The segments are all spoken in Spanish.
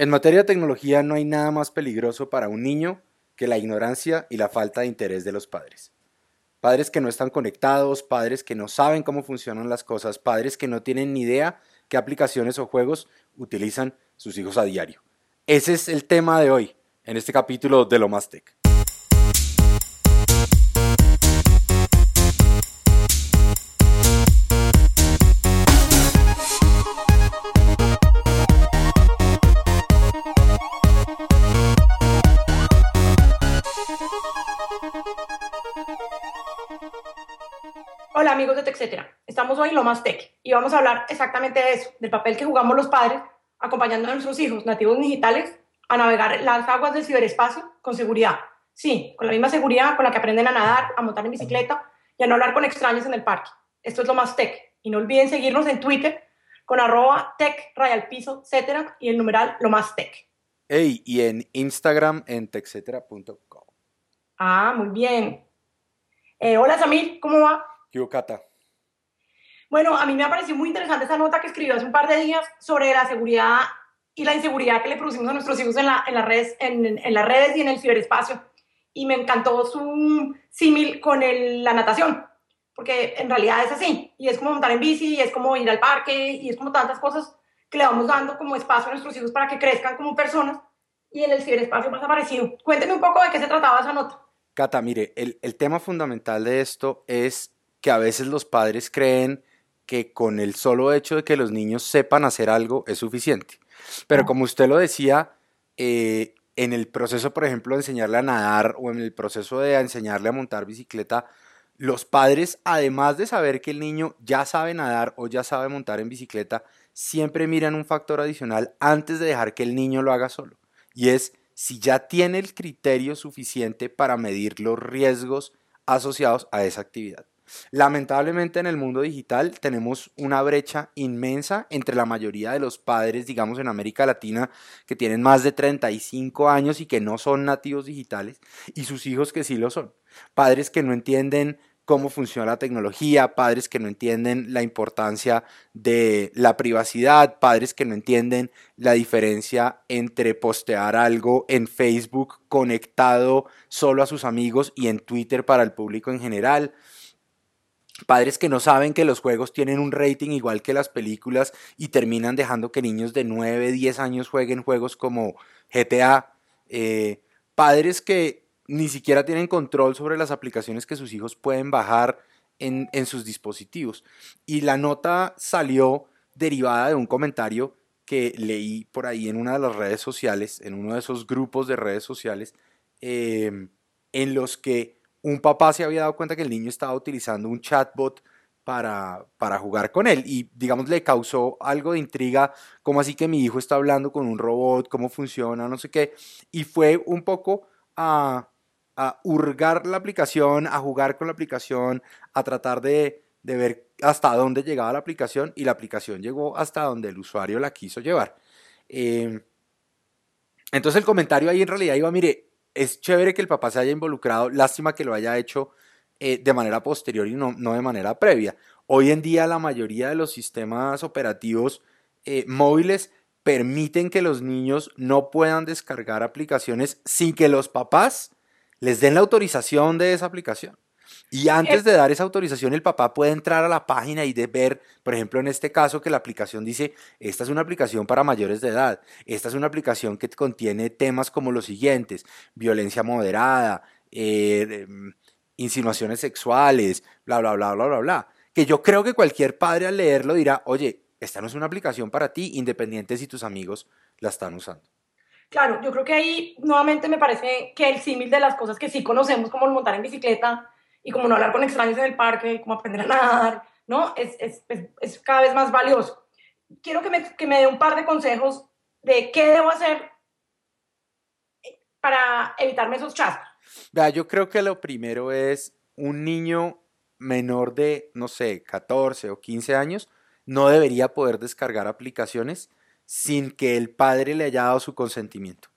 En materia de tecnología no hay nada más peligroso para un niño que la ignorancia y la falta de interés de los padres. Padres que no están conectados, padres que no saben cómo funcionan las cosas, padres que no tienen ni idea qué aplicaciones o juegos utilizan sus hijos a diario. Ese es el tema de hoy, en este capítulo de Lo Más Tech. Amigos de TechCetera, estamos hoy en Lo Más Tech y vamos a hablar exactamente de eso, del papel que jugamos los padres acompañando a nuestros hijos nativos digitales a navegar las aguas del ciberespacio con seguridad. Sí, con la misma seguridad con la que aprenden a nadar, a montar en bicicleta y a no hablar con extraños en el parque. Esto es Lo Más Tech y no olviden seguirnos en Twitter con arroba tech, piso, etcétera y el numeral Lo Más Tech. Hey, y en Instagram en techcetera.com. Ah, muy bien. Eh, hola Samir, ¿cómo va? ¿Qué Cata? Bueno, a mí me ha parecido muy interesante esa nota que escribió hace un par de días sobre la seguridad y la inseguridad que le producimos a nuestros hijos en, la, en, las, redes, en, en, las redes y en el ciberespacio. Y me encantó su símil con el, la natación, porque en realidad es así. Y es como montar en bici, y es como ir al parque, y es como tantas cosas que le vamos dando como espacio a nuestros hijos para que crezcan como personas. Y en el ciberespacio más parecido. Cuénteme un poco de qué se trataba esa nota. Cata, mire, el, el tema fundamental de esto es que a veces los padres creen que con el solo hecho de que los niños sepan hacer algo es suficiente. Pero como usted lo decía, eh, en el proceso, por ejemplo, de enseñarle a nadar o en el proceso de enseñarle a montar bicicleta, los padres, además de saber que el niño ya sabe nadar o ya sabe montar en bicicleta, siempre miran un factor adicional antes de dejar que el niño lo haga solo. Y es si ya tiene el criterio suficiente para medir los riesgos asociados a esa actividad. Lamentablemente en el mundo digital tenemos una brecha inmensa entre la mayoría de los padres, digamos en América Latina, que tienen más de 35 años y que no son nativos digitales, y sus hijos que sí lo son. Padres que no entienden cómo funciona la tecnología, padres que no entienden la importancia de la privacidad, padres que no entienden la diferencia entre postear algo en Facebook conectado solo a sus amigos y en Twitter para el público en general Padres que no saben que los juegos tienen un rating igual que las películas y terminan dejando que niños de 9, 10 años jueguen juegos como GTA. Eh, padres que ni siquiera tienen control sobre las aplicaciones que sus hijos pueden bajar en, en sus dispositivos. Y la nota salió derivada de un comentario que leí por ahí en una de las redes sociales, en uno de esos grupos de redes sociales, eh, en los que un papá se había dado cuenta que el niño estaba utilizando un chatbot para, para jugar con él y digamos le causó algo de intriga, como así que mi hijo está hablando con un robot, cómo funciona, no sé qué, y fue un poco a, a hurgar la aplicación, a jugar con la aplicación, a tratar de, de ver hasta dónde llegaba la aplicación y la aplicación llegó hasta donde el usuario la quiso llevar. Eh, entonces el comentario ahí en realidad iba, mire, es chévere que el papá se haya involucrado, lástima que lo haya hecho eh, de manera posterior y no, de manera previa. Hoy en día la mayoría de los sistemas operativos eh, móviles permiten que los niños no puedan descargar aplicaciones sin que los papás les den la autorización de esa aplicación. Y antes de dar esa autorización, el papá puede entrar a la página y de ver, por ejemplo, en este caso, que la aplicación dice, esta es una aplicación para mayores de edad, esta es una aplicación que contiene temas como los siguientes, violencia moderada, eh, em, insinuaciones sexuales, bla, bla, bla, bla, bla, bla. Que yo creo que cualquier padre al leerlo dirá, oye, esta no es una aplicación para ti, independiente si tus amigos la están usando. Claro, yo creo que ahí nuevamente me parece que el símil de las cosas que sí conocemos, como el montar en bicicleta, y como no hablar con extraños en el parque, como aprender a nadar, ¿no? Es, es, es, cada vez más valioso. Quiero que me, que me dé un par de consejos de qué debo hacer para evitarme esos chascos. Yo creo que lo primero es un niño menor de, no sé, 14 o 15 años, no debería poder descargar aplicaciones sin que el padre le haya dado su consentimiento.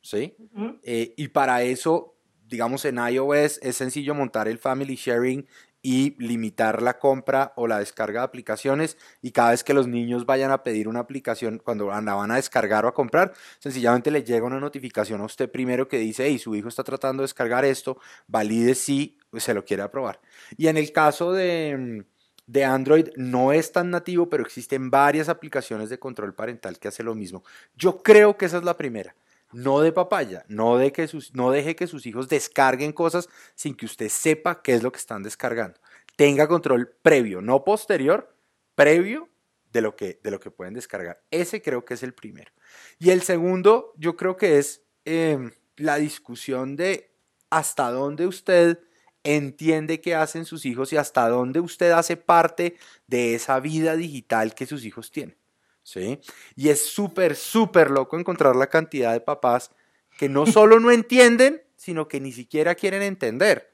¿Sí? eh, y para eso digamos en iOS es sencillo montar el family sharing y limitar la compra o la descarga de aplicaciones y cada vez que los niños vayan a pedir una aplicación, cuando la van a descargar o a comprar, sencillamente le llega una notificación a usted primero que dice, hey, su hijo está tratando de descargar esto, valide si se lo quiere aprobar. Y en el caso de, de Android no es tan nativo, pero existen varias aplicaciones de control parental que hacen lo mismo. Yo creo que esa es la primera no de papaya, no, de que sus, no deje que sus hijos descarguen cosas sin que usted sepa qué es lo que están descargando. Tenga control previo, no posterior, previo de lo que, de lo que pueden descargar. Ese creo que es el primero. Y el segundo, yo creo que es em, la discusión de hasta dónde usted entiende qué hacen sus hijos y hasta dónde usted hace parte de esa vida digital que sus hijos tienen. ¿Sí? Y es súper, súper loco encontrar la cantidad de papás que no solo no entienden, sino que ni siquiera quieren entender.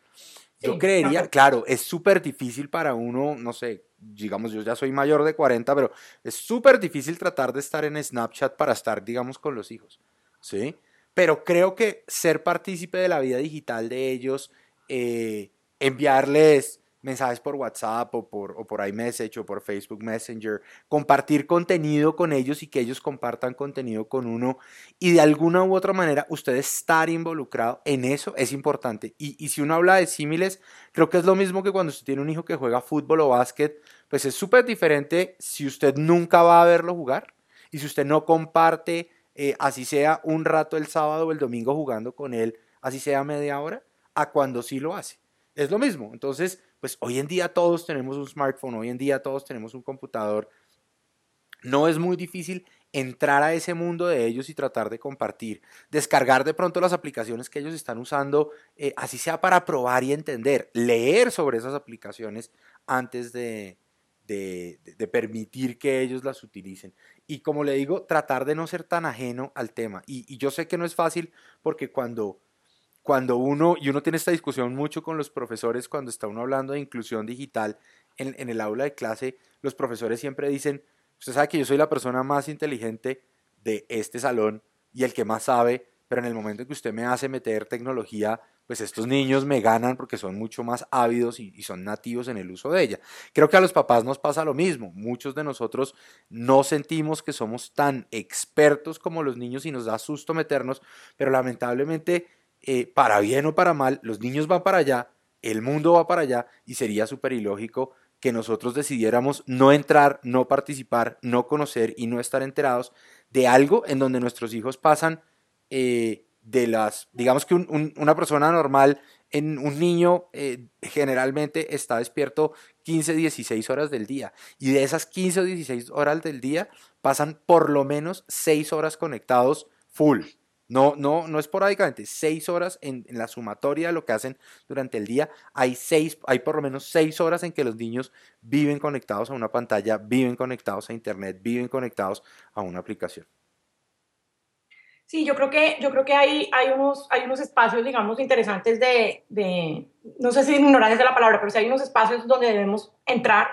Yo creería, claro, es súper difícil para uno, no sé, digamos, yo ya soy mayor de 40, pero es súper difícil tratar de estar en Snapchat para estar, digamos, con los hijos, ¿sí? Pero creo que ser partícipe de la vida digital de ellos, eh, enviarles mensajes por WhatsApp o por, o por iMessage o por Facebook Messenger, compartir contenido con ellos y que ellos compartan contenido con uno y de alguna u otra manera usted estar involucrado en eso es importante. Y, y si uno habla de símiles, creo que es lo mismo que cuando usted tiene un hijo que juega fútbol o básquet, pues es súper diferente si usted nunca va a verlo jugar y si usted no comparte, eh, así sea un rato el sábado o el domingo jugando con él, así sea media hora, a cuando sí lo hace. Es lo mismo. Entonces, pues hoy en día todos tenemos un smartphone, hoy en día todos tenemos un computador. No es muy difícil entrar a ese mundo de ellos y tratar de compartir, descargar de pronto las aplicaciones que ellos están usando, eh, así sea para probar y entender, leer sobre esas aplicaciones antes de, de, permitir que ellos las utilicen. Y como le digo, tratar de no ser tan ajeno al tema. Y, y yo sé que no es fácil porque cuando cuando uno, y uno tiene esta discusión mucho con los profesores cuando está uno hablando de inclusión digital en, el aula de clase, los profesores siempre dicen, usted sabe que yo soy la persona más inteligente de este salón y el que más sabe, pero en el momento en que usted me hace meter tecnología, pues estos niños me ganan porque son mucho más ávidos y, y, son nativos en el uso de ella. Creo que a los papás nos pasa lo mismo. Muchos de nosotros no sentimos que somos tan expertos como los niños y nos da susto meternos, pero lamentablemente eh, para bien o para mal, los niños van para allá, el mundo va para allá y sería súper ilógico que nosotros decidiéramos no entrar, no participar, no conocer y no estar enterados de algo en donde nuestros hijos pasan eh, de las, digamos que una persona normal, en un niño eh, generalmente está despierto 15, 16 horas del día y de esas 15 o 16 horas del día pasan por lo menos 6 horas conectados full. No, no, no esporádicamente, seis horas en, la sumatoria de lo que hacen durante el día. Hay, seis, hay por lo menos seis horas en que los niños viven conectados a una pantalla, viven conectados a Internet, viven conectados a una aplicación. Sí, yo creo que, yo creo que hay, hay, unos, hay unos espacios, digamos, interesantes de, de, no sé si ignorancia de la palabra, pero sí hay unos espacios donde debemos entrar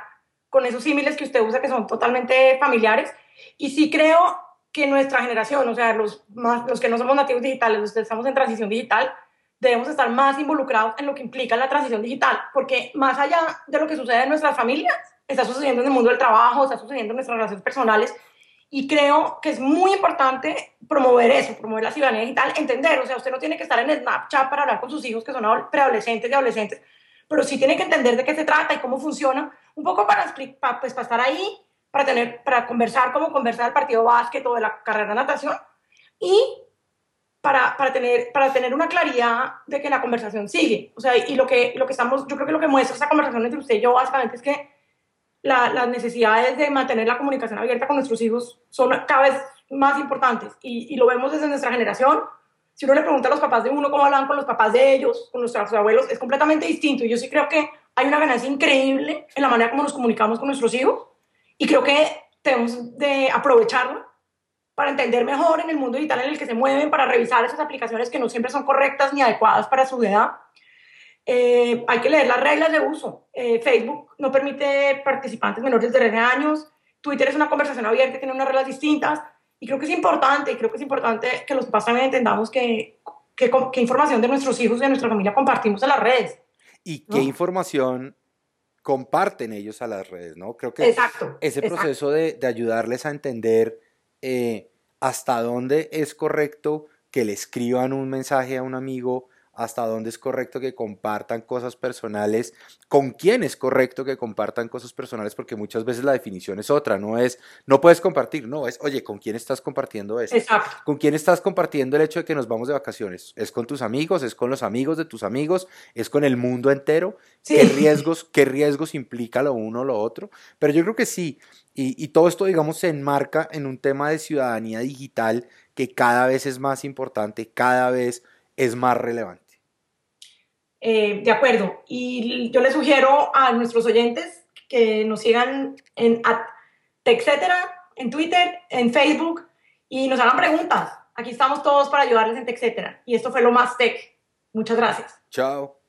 con esos símiles que usted usa que son totalmente familiares. Y sí creo que nuestra generación, o sea, los, más, los que no somos nativos digitales, los que estamos en transición digital, debemos estar más involucrados en lo que implica la transición digital, porque más allá de lo que sucede en nuestras familias, está sucediendo en el mundo del trabajo, está sucediendo en nuestras relaciones personales, y creo que es muy importante promover eso, promover la ciudadanía digital, entender, o sea, usted no tiene que estar en Snapchat para hablar con sus hijos que son preadolescentes y adolescentes, pero sí tiene que entender de qué se trata y cómo funciona, un poco para, pues, para estar ahí para, tener, para conversar como conversar el partido básquet o de la carrera de natación y para, para, tener, para tener una claridad de que la conversación sigue. O sea, y lo que, lo que estamos, yo creo que lo que muestra esa conversación entre usted y yo básicamente es que la, las necesidades de mantener la comunicación abierta con nuestros hijos son cada vez más importantes y, y, lo vemos desde nuestra generación. Si uno le pregunta a los papás de uno cómo hablan con los papás de ellos, con nuestros abuelos, es completamente distinto. Y yo sí creo que hay una ganancia increíble en la manera como nos comunicamos con nuestros hijos y creo que tenemos de aprovecharlo para entender mejor en el mundo digital en el que se mueven, para revisar esas aplicaciones que no siempre son correctas ni adecuadas para su edad. Eh, hay que leer las reglas de uso. Eh, Facebook no permite participantes menores de 13 años. Twitter es una conversación abierta, tiene unas reglas distintas. Y creo que es importante, creo que es importante que los papás también entendamos que, qué información de nuestros hijos y de nuestra familia compartimos en las redes. Y qué información comparten ellos a las redes, ¿no? Creo que exacto, ese proceso De, ayudarles a entender eh, hasta dónde es correcto que le escriban un mensaje a un amigo hasta dónde es correcto que compartan cosas personales, con quién es correcto que compartan cosas personales, porque muchas veces la definición es otra, no es, no puedes compartir, no, es, oye, ¿con quién estás compartiendo eso? Exacto. ¿Con quién estás compartiendo el hecho de que nos vamos de vacaciones? ¿Es con tus amigos? ¿Es con los amigos de tus amigos? ¿Es con el mundo entero? ¿Qué, riesgos, ¿Qué riesgos implica lo uno o lo otro? Pero yo creo que sí, y, y todo esto, digamos, se enmarca en un tema de ciudadanía digital que cada vez es más importante, cada vez es más relevante. Eh, de acuerdo. Y yo les sugiero a nuestros oyentes que nos sigan en TechCetera, en Twitter, en Facebook y nos hagan preguntas. Aquí estamos todos para ayudarles en TechCetera. Y esto fue lo más tech. Muchas gracias. Chao.